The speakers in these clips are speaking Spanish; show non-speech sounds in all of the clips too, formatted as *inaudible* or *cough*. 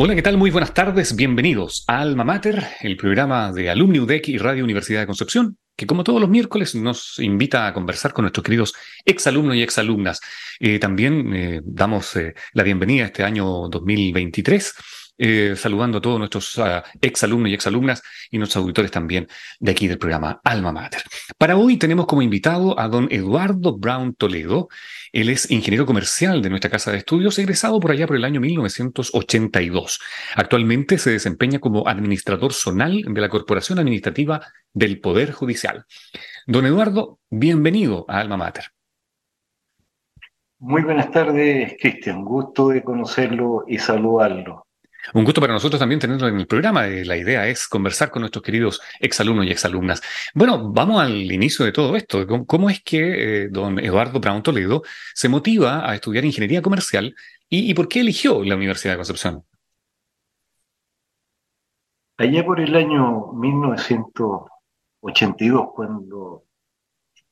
Hola, ¿qué tal? Muy buenas tardes. Bienvenidos a Alma Mater, el programa de Alumni UDEC y Radio Universidad de Concepción, que como todos los miércoles nos invita a conversar con nuestros queridos exalumnos y exalumnas. Eh, también eh, damos eh, la bienvenida a este año 2023 eh, saludando a todos nuestros uh, exalumnos y exalumnas y nuestros auditores también de aquí del programa Alma Mater. Para hoy tenemos como invitado a don Eduardo Brown Toledo. Él es ingeniero comercial de nuestra casa de estudios, egresado por allá por el año 1982. Actualmente se desempeña como administrador zonal de la Corporación Administrativa del Poder Judicial. Don Eduardo, bienvenido a Alma Mater. Muy buenas tardes, Cristian. Gusto de conocerlo y saludarlo. Un gusto para nosotros también tenerlo en el programa. Eh, la idea es conversar con nuestros queridos exalumnos y exalumnas. Bueno, vamos al inicio de todo esto. ¿Cómo, es que eh, don Eduardo Brown Toledo se motiva a estudiar ingeniería comercial y, por qué eligió la Universidad de Concepción? Allá por el año 1982, cuando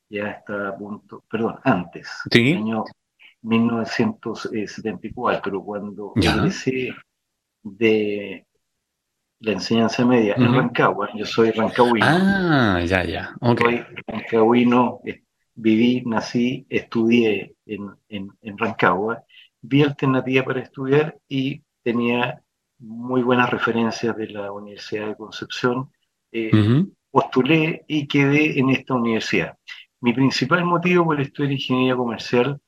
ya está a punto, perdón, antes, ¿Sí? el año 1974, cuando empecé de la enseñanza media en Rancagua. Yo soy rancagüino. Ah, ya, ya. Soy rancagüino, eh, viví, nací, estudié en, en, Rancagua, vi alternativa para estudiar y tenía muy buenas referencias de la Universidad de Concepción. Eh, postulé y quedé en esta universidad. Mi principal motivo por estudiar ingeniería comercial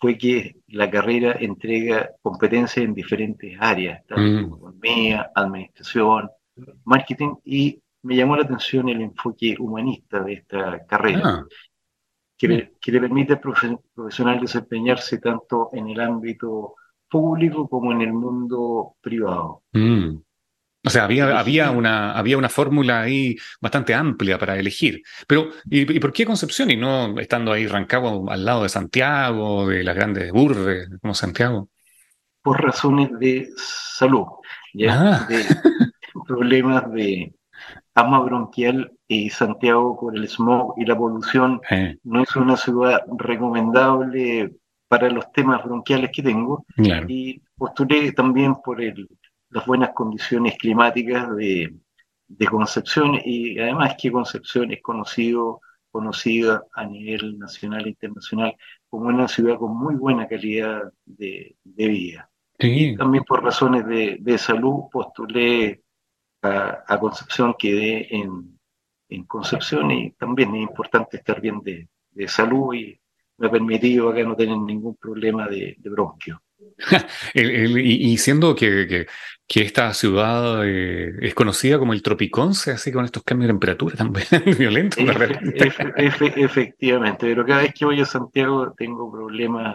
fue que la carrera entrega competencias en diferentes áreas, tanto mm. economía, administración, marketing, y me llamó la atención el enfoque humanista de esta carrera, ah. que, le permite al profesional desempeñarse tanto en el ámbito público como en el mundo privado. Mm. O sea, había, había una, había una fórmula ahí bastante amplia para elegir. Pero, ¿y, por qué Concepción y no estando ahí Rancagua al lado de Santiago, de las grandes urbes como Santiago? Por razones de salud, ya ah. de problemas de asma bronquial y Santiago por el smog y la polución eh. no es una ciudad recomendable para los temas bronquiales que tengo. Y postulé también por el las buenas condiciones climáticas de, Concepción y además que Concepción es conocido, conocida a nivel nacional e internacional como una ciudad con muy buena calidad de, vida. Y también por razones de, salud postulé a, Concepción, quedé en, en, Concepción y también es importante estar bien de, salud y me ha permitido acá no tener ningún problema de, bronquio. *laughs* y, siendo que, que, esta ciudad eh, es conocida como el Tropiconce, así con estos cambios de temperatura tan *laughs* violentos. efectivamente, pero cada vez que voy a Santiago tengo problemas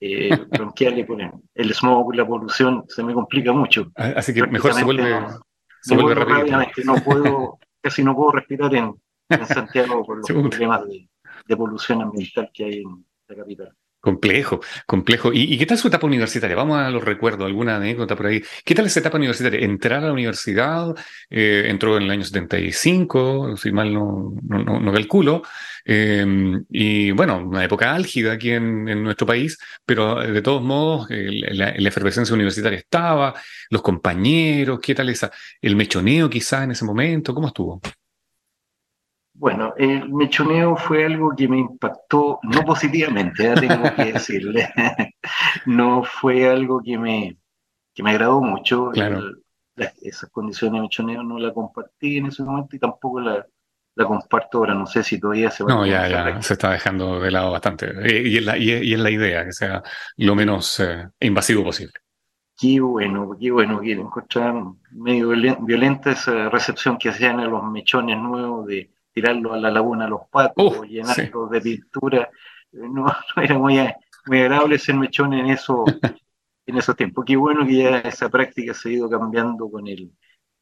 eh, *laughs* bronquiales con el, smog, la polución, se me complica mucho. Así que mejor se vuelve, no, se vuelve rápidamente. No puedo, casi no puedo respirar en, Santiago por los problemas de, de polución ambiental que hay en la capital. Complejo, complejo. ¿Y, qué tal su etapa universitaria? Vamos a los recuerdos, alguna anécdota por ahí. ¿Qué tal esa etapa universitaria? Entrar a la universidad, eh, entró en el año 75, si mal no, calculo, em, y bueno, una época álgida aquí en, nuestro país, pero de todos modos la, efervescencia universitaria estaba, los compañeros, ¿qué tal esa, el mechoneo quizás en ese momento? ¿Cómo estuvo? Bueno, el mechoneo fue algo que me impactó, no positivamente, ya tengo que *laughs* decirle. *laughs* no fue algo que me, que me agradó mucho. esas condiciones de mechoneo no la compartí en ese momento y tampoco la, la comparto ahora. No sé si todavía se va No, ya, ya, se está dejando de lado bastante. Y, es, la, y, es, la idea, que sea lo menos eh, invasivo posible. Qué bueno, qué bueno que encontrar medio violenta esa recepción que hacían a los mechones nuevos de tirarlo a la laguna a los patos, llenarlo de pintura. *laughs* No, era muy, muy agradable ser mechón en eso en esos tiempos. Qué bueno que ya esa práctica se ha ido cambiando con el,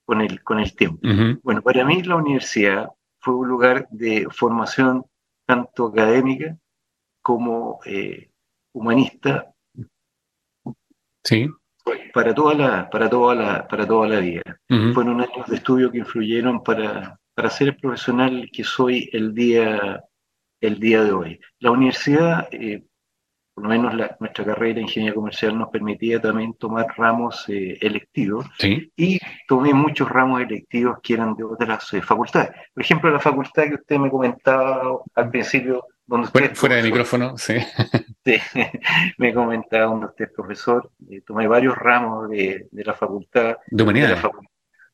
con el, con el tiempo. Bueno, para mí la universidad fue un lugar de formación tanto académica como eh, humanista. Sí. Para toda la, para toda la, para toda la vida. Fueron años de estudio que influyeron para, para ser el profesional que soy el día, el día de hoy. La universidad, eh, por lo menos nuestra carrera de ingeniería comercial nos permitía también tomar ramos eh, electivos y tomé muchos ramos electivos que eran de otras eh, facultades. Por ejemplo, la facultad que usted me comentaba al principio, donde usted... Fuera, de micrófono, sí. *laughs* sí, me comentaba donde usted es profesor, eh, tomé varios ramos de, la facultad. De humanidades. De,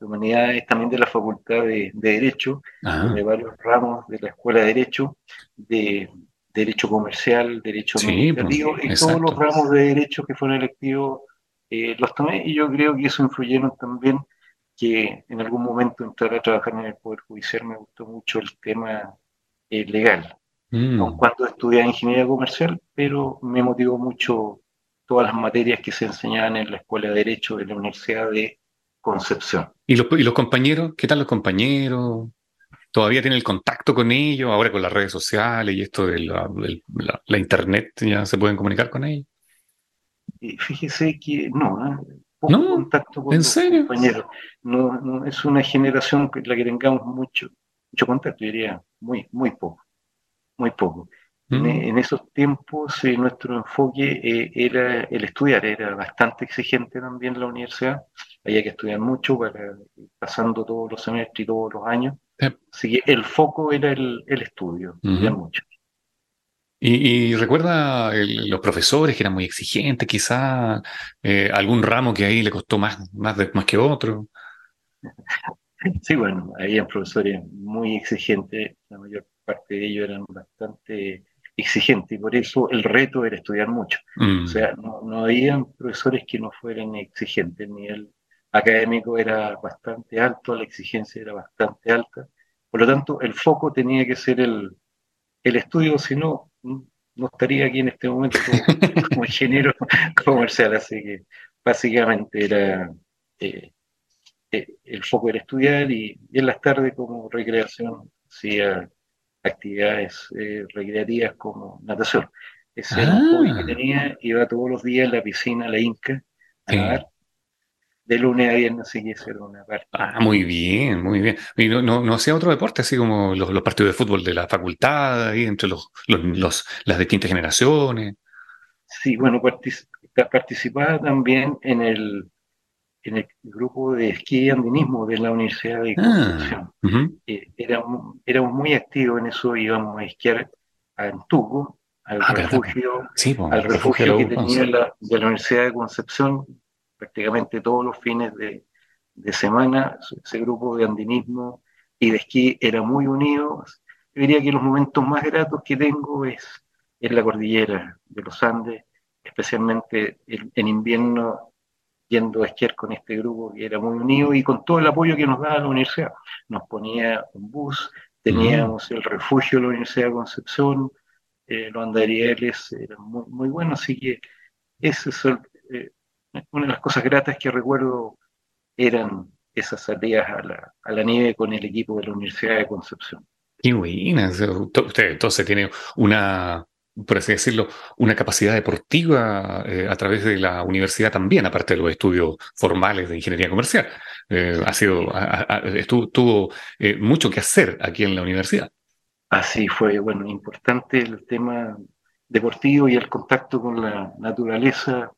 humanidades, también de la facultad de, Derecho, de varios ramos de la Escuela de Derecho, de derecho comercial, derecho administrativo y todos los ramos de derecho que fueron electivos eh, los tomé y yo creo que eso influyeron también que en algún momento entrar a trabajar en el Poder Judicial me gustó mucho el tema eh, legal, mm. cuando estudié ingeniería comercial, pero me motivó mucho todas las materias que se enseñaban en la Escuela de Derecho de la Universidad de Concepción. ¿Y los, y los compañeros? ¿Qué tal los compañeros? todavía tiene el contacto con ellos, ahora con las redes sociales y esto de la, internet, ya se pueden comunicar con ellos. Fíjese que no, ¿eh? poco contacto con los compañeros. No, no, es una generación que la que tengamos mucho, mucho contacto, diría muy, muy poco, muy poco. En, mm. esos tiempos eh, nuestro enfoque eh, era el estudiar, era bastante exigente también la universidad, había que estudiar mucho, para, pasando todos los semestres y todos los años. Así que el foco era el, estudio, mucho. Y, recuerda los profesores que eran muy exigentes, quizá eh, algún ramo que ahí le costó más, más, más que otro. Sí, bueno, había profesores muy exigentes, la mayor parte de ellos eran bastante exigentes y por eso el reto era estudiar mucho. Mm. O sea, no, no había profesores que no fueran exigentes, el académico era bastante alto, la exigencia era bastante alta, por lo tanto el foco tenía que ser el, estudio, si no, no estaría aquí en este momento *laughs* como, ingeniero comercial, así que básicamente era eh, eh, el foco era estudiar y, en las tardes como recreación hacía actividades eh, recreativas como natación. Ese era un hobby que ah. tenía, iba todos los días a la piscina, a la Inca, a nadar, de lunes a viernes sí que ser una parte. Ah, muy bien, muy bien. ¿Y no, no, hacía otro deporte, así como los, partidos de fútbol de la facultad, ahí entre los, los, las distintas generaciones? Sí, bueno, participaba también en el, en el grupo de esquí y andinismo de la Universidad de ah, Concepción. Eh, éramos, muy activos en eso, íbamos a esquiar a Antuco, al ah, refugio, al refugio, que tenía la, de la Universidad de Concepción, prácticamente todos los fines de, semana, ese grupo de andinismo y de esquí era muy unido. Yo diría que los momentos más gratos que tengo es en la cordillera de los Andes, especialmente en, invierno yendo a esquiar con este grupo que era muy unido y con todo el apoyo que nos daba la universidad. Nos ponía un bus, teníamos el refugio de la Universidad de Concepción, eh, los andarieles eran muy, muy buenos, así que ese es eh, una de las cosas gratas que recuerdo eran esas salidas a la, a la nieve con el equipo de la Universidad de Concepción. Qué buena. Usted entonces tiene una, por así decirlo, una capacidad deportiva eh, a través de la universidad también, aparte de los estudios formales de ingeniería comercial. Eh, ha sido, tuvo eh, mucho que hacer aquí en la universidad. Así fue, bueno, importante el tema deportivo y el contacto con la naturaleza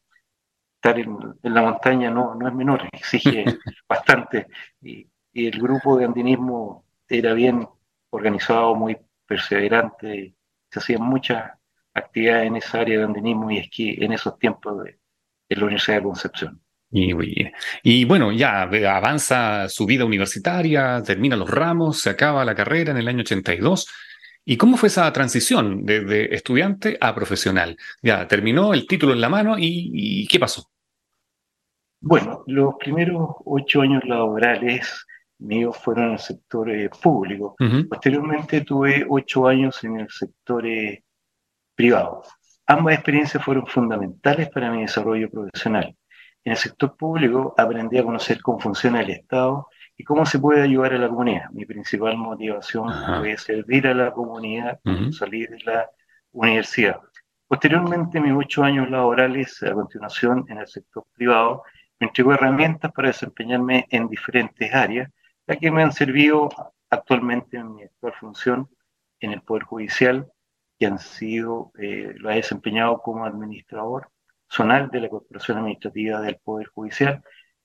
estar en, la montaña no, no es menor, exige *laughs* bastante. Y, el grupo de andinismo era bien organizado, muy perseverante, se hacían muchas actividades en esa área de andinismo y esquí en esos tiempos de, la Universidad de Concepción. Y, y, bueno, ya avanza su vida universitaria, termina los ramos, se acaba la carrera en el año 82. ¿Y cómo fue esa transición de, estudiante a profesional? Ya terminó el título en la mano y ¿qué pasó? Bueno, los primeros ocho años laborales míos fueron en el sector eh, público. Posteriormente tuve ocho años en el sector eh, privado. Ambas experiencias fueron fundamentales para mi desarrollo profesional. En el sector público aprendí a conocer cómo funciona el Estado y cómo se puede ayudar a la comunidad. Mi principal motivación fue servir a la comunidad salir de la universidad. Posteriormente, mis ocho años laborales a continuación en el sector privado me entregó herramientas para desempeñarme en diferentes áreas, ya que me han servido actualmente en mi actual función en el Poder Judicial, que han sido, eh, lo he desempeñado como administrador zonal de la Corporación Administrativa del Poder Judicial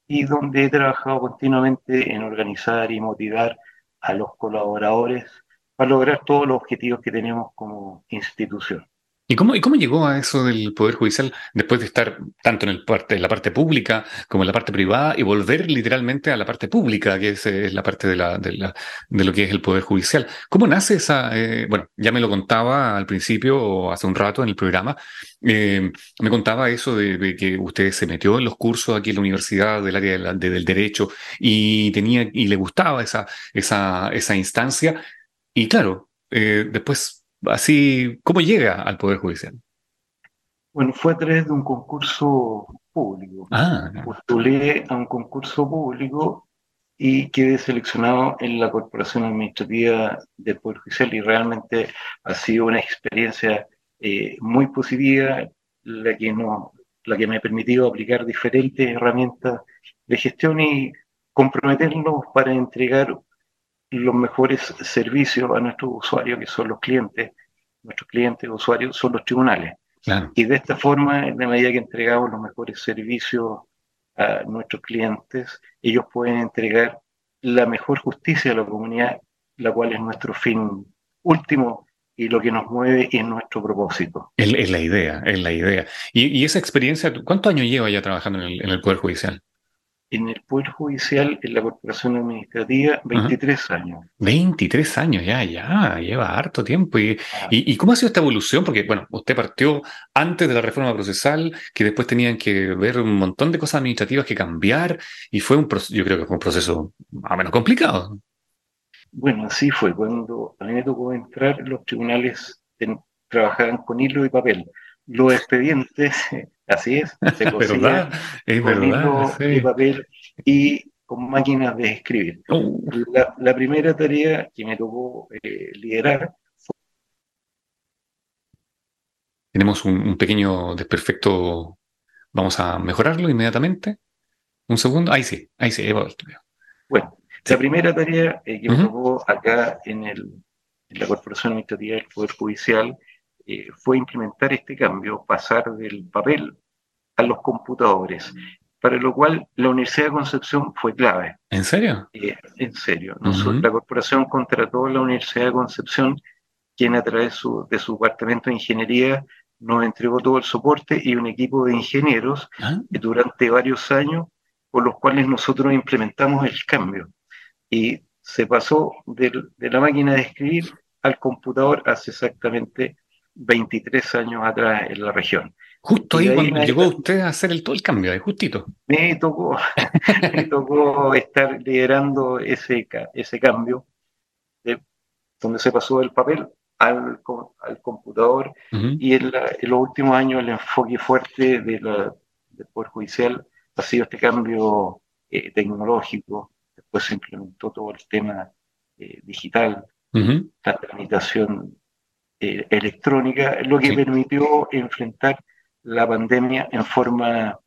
y donde he trabajado continuamente en organizar y motivar a los colaboradores para lograr todos los objetivos que tenemos como institución. ¿Y cómo, ¿Y cómo llegó a eso del Poder Judicial después de estar tanto en, el la parte pública como en la parte privada y volver literalmente a la parte pública, que es, la parte de, lo que es el Poder Judicial? ¿Cómo nace esa? Eh, bueno, ya me lo contaba al principio o hace un rato en el programa. Eh, me contaba eso de, que usted se metió en los cursos aquí en la universidad del área del derecho y tenía y le gustaba esa, esa, esa instancia. Y claro, eh, después así, ¿cómo llega al Poder Judicial? Bueno, fue a través de un concurso público. Ah, Postulé a un concurso público y quedé seleccionado en la Corporación Administrativa del Poder Judicial y realmente ha sido una experiencia eh, muy positiva la que, no, la que me ha permitido aplicar diferentes herramientas de gestión y comprometernos para entregar los mejores servicios a nuestros usuarios, que son los clientes, nuestros clientes, usuarios, son los tribunales. Y de esta forma, en la medida que entregamos los mejores servicios a nuestros clientes, ellos pueden entregar la mejor justicia a la comunidad, la cual es nuestro fin último y lo que nos mueve es nuestro propósito. Es, la idea, es la idea. Y, esa experiencia, ¿cuántos años lleva ya trabajando en el Poder Judicial? En el Poder Judicial, en la Corporación Administrativa, 23 años. 23 años, ya, ya, lleva harto tiempo. Ah. Y, y, cómo ha sido esta evolución? Porque, bueno, usted partió antes de la reforma procesal, que después tenían que ver un montón de cosas administrativas que cambiar, y fue un proceso, yo creo que fue un proceso más o menos complicado. Bueno, así fue. Cuando a mí me tocó entrar, los tribunales trabajaban con hilo y papel. Los expedientes *laughs* Así es, se *laughs* conseguía con hilo y papel y con máquinas de escribir. Oh. La, primera tarea que me tocó eh, liderar fue... Tenemos un, pequeño desperfecto, vamos a mejorarlo inmediatamente. Un segundo, ahí sí, ahí sí, Bueno, la primera tarea eh, que me tocó acá en, el, en la Corporación Administrativa del Poder Judicial eh, fue implementar este cambio, pasar del papel a los computadores, para lo cual la Universidad de Concepción fue clave. ¿En serio? Eh, en serio. La corporación contrató a la Universidad de Concepción, quien a través de su departamento de ingeniería nos entregó todo el soporte y un equipo de ingenieros ah. durante varios años, con los cuales nosotros implementamos el cambio. Y se pasó de la máquina de escribir al computador hace exactamente 23 años atrás en la región. Justo ahí, cuando llegó usted a hacer el, todo el cambio, de justito. Me tocó, *laughs* me tocó estar liderando ese, ese cambio, de, donde se pasó del papel al, al computador y en, los últimos años el enfoque fuerte de la, del Poder Judicial ha sido este cambio eh, tecnológico, después se implementó todo el tema eh, digital, la tramitación eh, electrónica, lo que permitió enfrentar la pandemia en forma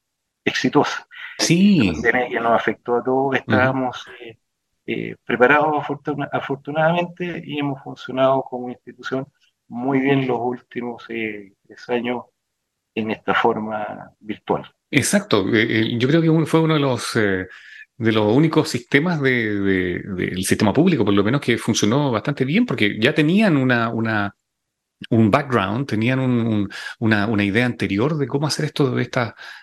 exitosa. Sí. La pandemia que nos afectó a todos, estábamos eh, eh, preparados afortunadamente y hemos funcionado como institución muy bien los últimos tres años en esta forma virtual. Exacto, yo creo que fue uno de los de los únicos sistemas del sistema público, por lo menos, que funcionó bastante bien, porque ya tenían una, una, un background, tenían una, idea anterior de cómo hacer esto,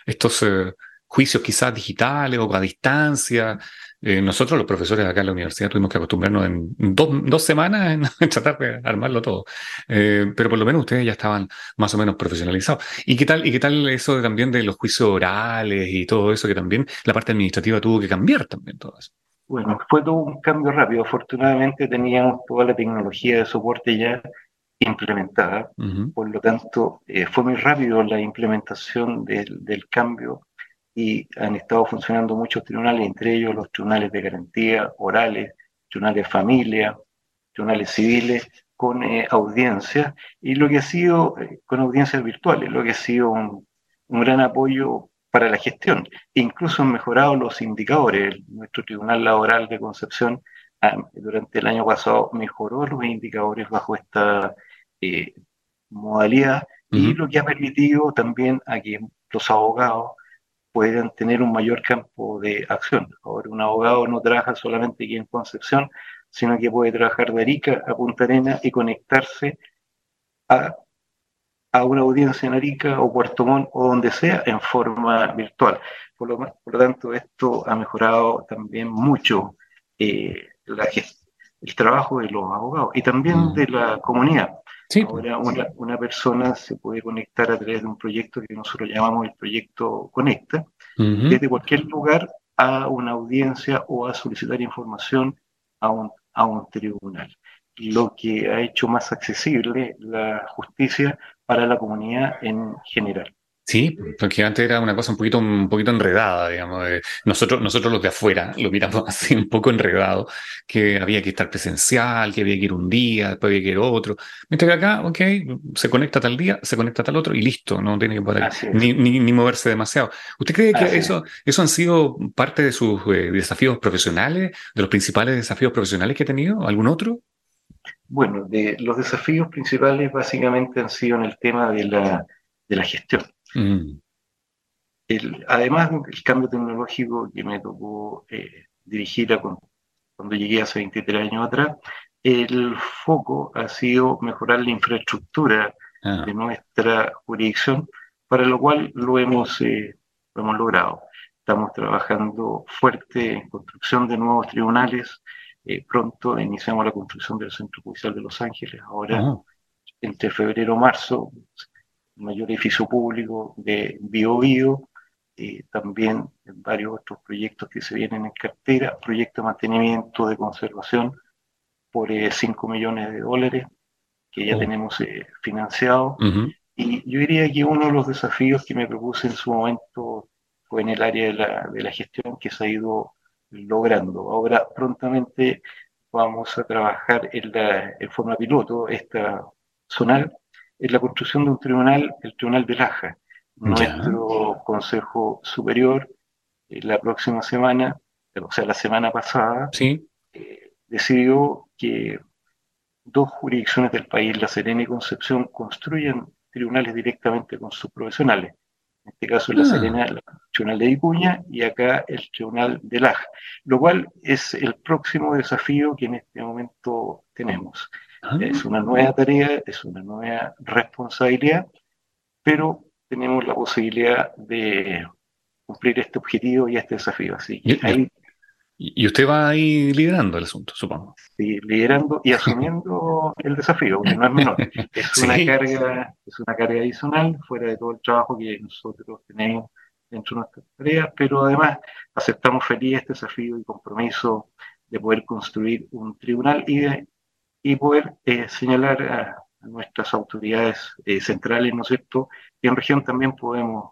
estos eh, juicios quizás digitales o a distancia. Eh, nosotros, los profesores acá en la universidad, tuvimos que acostumbrarnos en dos, semanas *laughs* en, tratar de armarlo todo. Eh, pero por lo menos ustedes ya estaban más o menos profesionalizados. ¿Y qué tal, y qué tal eso también de los juicios orales y todo eso que también la parte administrativa tuvo que cambiar también todo eso? Bueno, fue todo un cambio rápido. Afortunadamente teníamos toda la tecnología de soporte ya implementada. Por lo tanto, eh, fue muy rápido la implementación del, del, cambio y han estado funcionando muchos tribunales, entre ellos los tribunales de garantía orales, tribunales de familia, tribunales civiles, con eh, audiencias, y lo que ha sido, eh, con audiencias virtuales, lo que ha sido un, un gran apoyo para la gestión. Incluso han mejorado los indicadores. Nuestro Tribunal Laboral de Concepción ah, durante el año pasado mejoró los indicadores bajo esta eh, modalidad y lo que ha permitido también a que los abogados puedan tener un mayor campo de acción. Ahora un abogado no trabaja solamente aquí en Concepción, sino que puede trabajar de Arica a Punta Arena y conectarse a, a una audiencia en Arica o Puerto Montt o donde sea en forma virtual. Por lo, por lo tanto, esto ha mejorado también mucho eh, la, el trabajo de los abogados y también mm. de la comunidad. Ahora una, persona se puede conectar a través de un proyecto que nosotros llamamos el proyecto Conecta, desde cualquier lugar a una audiencia o a solicitar información a un, a un tribunal, lo que ha hecho más accesible la justicia para la comunidad en general. Sí, porque antes era una cosa un poquito, un poquito enredada, digamos. Nosotros, nosotros los de afuera *laughs* lo miramos así un poco enredado, que había que estar presencial, que había que ir un día, después había que ir otro. Mientras que acá, ok, se conecta tal día, se conecta tal otro y listo, no tiene que poder ni, ni, moverse demasiado. ¿Usted cree que eso, eso han sido parte de sus eh, desafíos profesionales, de los principales desafíos profesionales que ha tenido? ¿Algún otro? Bueno, de, los desafíos principales básicamente han sido en el tema de la, de la gestión Mm. El, además del cambio tecnológico que me tocó eh, dirigir cuando llegué hace 23 años atrás, el foco ha sido mejorar la infraestructura ah. de nuestra jurisdicción, para lo cual lo hemos, eh, lo hemos logrado. Estamos trabajando fuerte en construcción de nuevos tribunales. Eh, pronto iniciamos la construcción del Centro Judicial de Los Ángeles. Ahora, entre febrero y marzo, mayor edificio público de BioBio, eh, también varios otros proyectos que se vienen en cartera, proyecto de mantenimiento de conservación por 5 eh, millones de dólares que ya oh. tenemos eh, financiado. Y yo diría que uno de los desafíos que me propuse en su momento fue en el área de la, de la gestión que se ha ido logrando. Ahora prontamente vamos a trabajar en, la, en forma piloto esta zonal es la construcción de un tribunal, el Tribunal de Laja. Nuestro Consejo Superior, eh, la próxima semana, o sea, la semana pasada, ¿Sí? Eh, decidió que dos jurisdicciones del país, La Serena y Concepción, construyan tribunales directamente con sus profesionales. En este caso, La ah. Serena, el Tribunal de Vicuña, y acá el Tribunal de Laja, lo cual es el próximo desafío que en este momento tenemos. Ah. Es una nueva tarea, es una nueva responsabilidad, pero tenemos la posibilidad de cumplir este objetivo y este desafío. Así y, usted va ahí liderando el asunto, supongo. Sí, liderando y asumiendo el desafío, que no es menor. *laughs* Es una carga, es una carga adicional fuera de todo el trabajo que nosotros tenemos dentro de nuestras tareas, pero además aceptamos feliz este desafío y compromiso de poder construir un tribunal y de y poder eh, señalar a, nuestras autoridades eh, centrales, ¿no es cierto?, que en región también podemos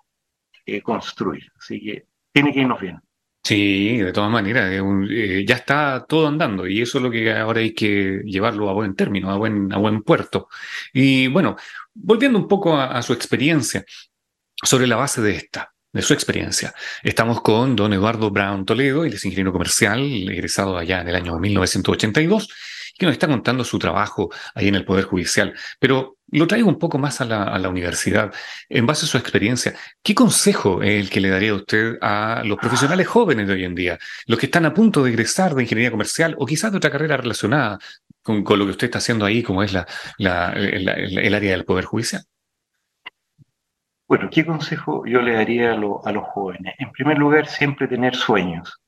eh, construir. Así que tiene que irnos bien. Sí, de todas maneras, ya está todo andando y eso es lo que ahora hay que llevarlo a buen término, a buen, a buen puerto. Y bueno, volviendo un poco a, a su experiencia, sobre la base de esta, de su experiencia. Estamos con don Eduardo Brown Toledo, él es ingeniero comercial, egresado allá en el año 1982 que nos está contando su trabajo ahí en el Poder Judicial, pero lo traigo un poco más a la, universidad. En base a su experiencia, ¿qué consejo es el que le daría usted a los profesionales jóvenes de hoy en día, los que están a punto de egresar de ingeniería comercial o quizás de otra carrera relacionada con, lo que usted está haciendo ahí, como es la, el, área del Poder Judicial? Bueno, ¿qué consejo yo le daría a, a los jóvenes? En primer lugar, siempre tener sueños,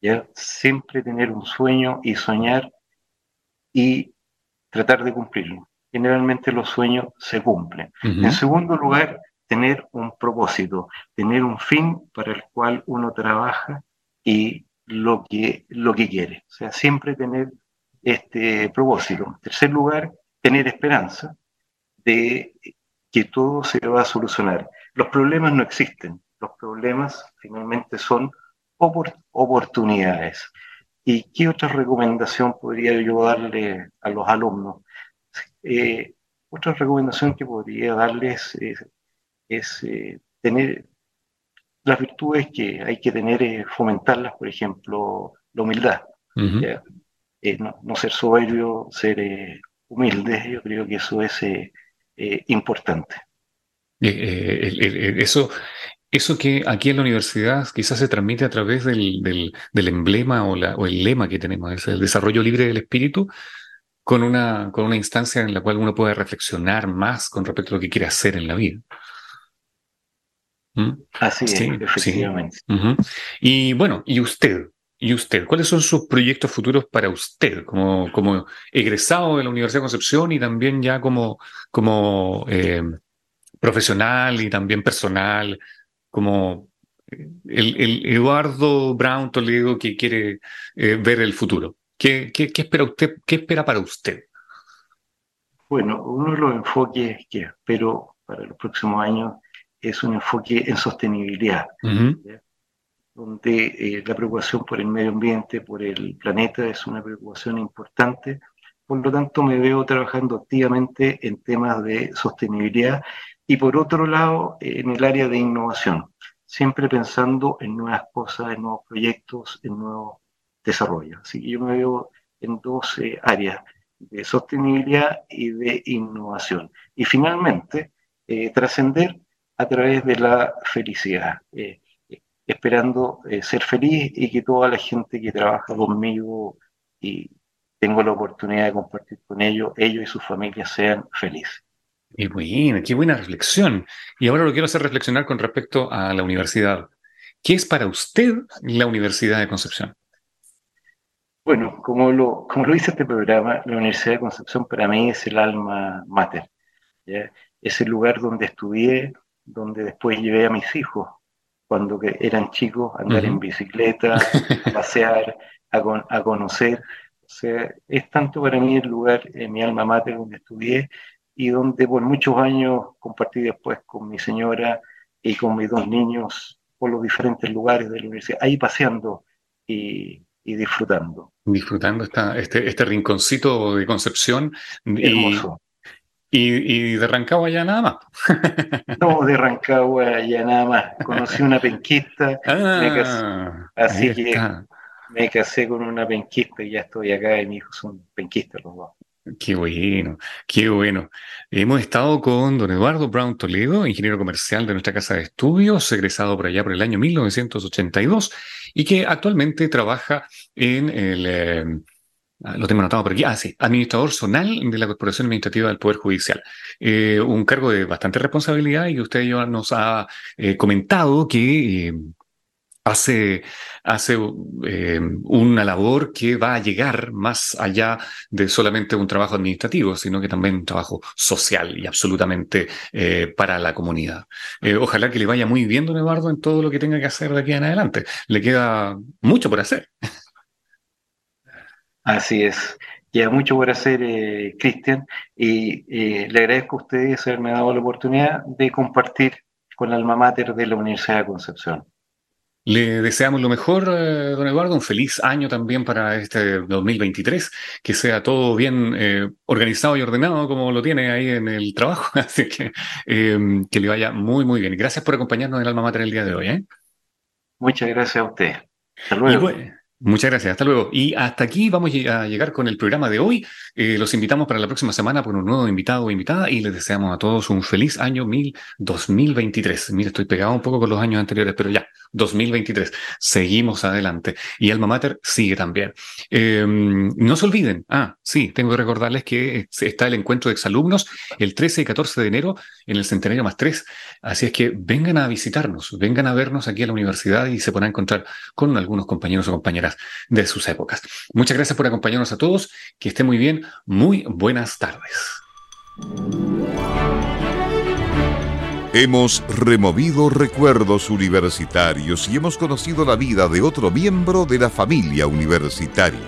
¿ya? Siempre tener un sueño y soñar y tratar de cumplirlo. Generalmente los sueños se cumplen. En segundo lugar, tener un propósito, tener un fin para el cual uno trabaja y lo que, lo que quiere. O sea, siempre tener este propósito. En tercer lugar, tener esperanza de que todo se va a solucionar. Los problemas no existen, los problemas finalmente son oportunidades. ¿Y qué otra recomendación podría yo darle a los alumnos? Eh, otra recomendación que podría darles es, eh, tener las virtudes que hay que tener, eh, fomentarlas, por ejemplo, la humildad. no, ser soberbio, ser humilde, yo creo que eso es importante. eso, eso que aquí en la universidad quizás se transmite a través del, del, emblema o, la, o, el lema que tenemos, es el desarrollo libre del espíritu, con una, con una instancia en la cual uno puede reflexionar más con respecto a lo que quiere hacer en la vida. ¿Mm? Así es, efectivamente. Y bueno, ¿y usted? ¿Y usted? ¿Cuáles son sus proyectos futuros para usted como, como egresado de la Universidad de Concepción y también ya como, como eh, profesional y también personal? Como el, Eduardo Brown Toledo que quiere eh, ver el futuro? ¿Qué, espera usted? ¿Qué espera para usted? Bueno, uno de los enfoques que espero para los próximos años es un enfoque en sostenibilidad, donde eh, la preocupación por el medio ambiente, por el planeta, es una preocupación importante. Por lo tanto, me veo trabajando activamente en temas de sostenibilidad y por otro lado, en el área de innovación, siempre pensando en nuevas cosas, en nuevos proyectos, en nuevos desarrollos. Así que yo me veo en dos eh, áreas, de sostenibilidad y de innovación. Y finalmente, eh, trascender a través de la felicidad, eh, esperando ser feliz y que toda la gente que trabaja conmigo y tengo la oportunidad de compartir con ellos, ellos y sus familias sean felices. Qué buena, qué buena reflexión. Y ahora lo quiero hacer reflexionar con respecto a la universidad. ¿Qué es para usted la Universidad de Concepción? Bueno, como lo, como lo dice este programa, la Universidad de Concepción para mí es el alma mater. Es el lugar donde estudié, donde después llevé a mis hijos, cuando eran chicos, a andar en bicicleta, a *laughs* pasear, a, conocer. O sea, es tanto para mí el lugar, en mi alma mater, donde estudié, y donde por muchos años compartí después con mi señora y con mis dos niños por los diferentes lugares de la universidad, ahí paseando y, disfrutando. Disfrutando esta, este, este rinconcito de Concepción. Hermoso. Y, de Rancagua ya nada más. no, de Rancagua ya nada más. Conocí una penquista, *laughs* ah, así que me casé con una penquista y ya estoy acá y mis hijos son penquistas los dos. Qué bueno, qué bueno. Hemos estado con don Eduardo Brown Toledo, ingeniero comercial de nuestra casa de estudios, egresado por allá por el año 1982 y que actualmente trabaja en el, eh, lo tengo anotado por aquí, ah, sí, administrador zonal de la Corporación Administrativa del Poder Judicial. Eh, un cargo de bastante responsabilidad y usted ya nos ha eh, comentado que hace, hace eh, una labor que va a llegar más allá de solamente un trabajo administrativo, sino que también un trabajo social y absolutamente eh, para la comunidad. Eh, ojalá que le vaya muy bien, don Eduardo, en todo lo que tenga que hacer de aquí en adelante. Le queda mucho por hacer. Así es. Queda mucho por hacer, Cristian, y le agradezco a ustedes haberme dado la oportunidad de compartir con la alma mater de la Universidad de Concepción. Le deseamos lo mejor, eh, don Eduardo, un feliz año también para este 2023, que sea todo bien eh, organizado y ordenado como lo tiene ahí en el trabajo, *laughs* así que em, que le vaya muy, muy bien. Gracias por acompañarnos en el Alma Mater el día de hoy. ¿eh? Muchas gracias a usted. Hasta luego. Muchas gracias, hasta luego. Y hasta aquí vamos a llegar con el programa de hoy. Eh, los invitamos para la próxima semana por un nuevo invitado o invitada y les deseamos a todos un feliz año mil 2023. Mira, estoy pegado un poco con los años anteriores, pero ya, 2023. Seguimos adelante. Y Alma Mater sigue también. Em, no se olviden, ah, sí, tengo que recordarles que está el encuentro de exalumnos el 13 y 14 de enero en el Centenario más 3. Así es que vengan a visitarnos, vengan a vernos aquí a la universidad y se podrán encontrar con algunos compañeros o compañeras de sus épocas. Muchas gracias por acompañarnos a todos, que estén muy bien, muy buenas tardes. Hemos removido recuerdos universitarios y hemos conocido la vida de otro miembro de la familia universitaria.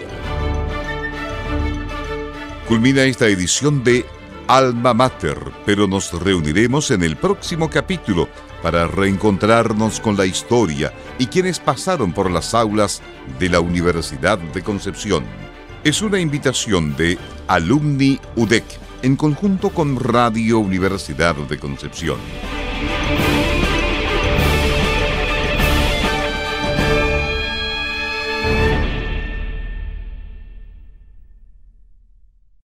Culmina esta edición de Alma Mater, pero nos reuniremos en el próximo capítulo para reencontrarnos con la historia y quienes pasaron por las aulas de la Universidad de Concepción. Es una invitación de Alumni UDEC en conjunto con Radio Universidad de Concepción.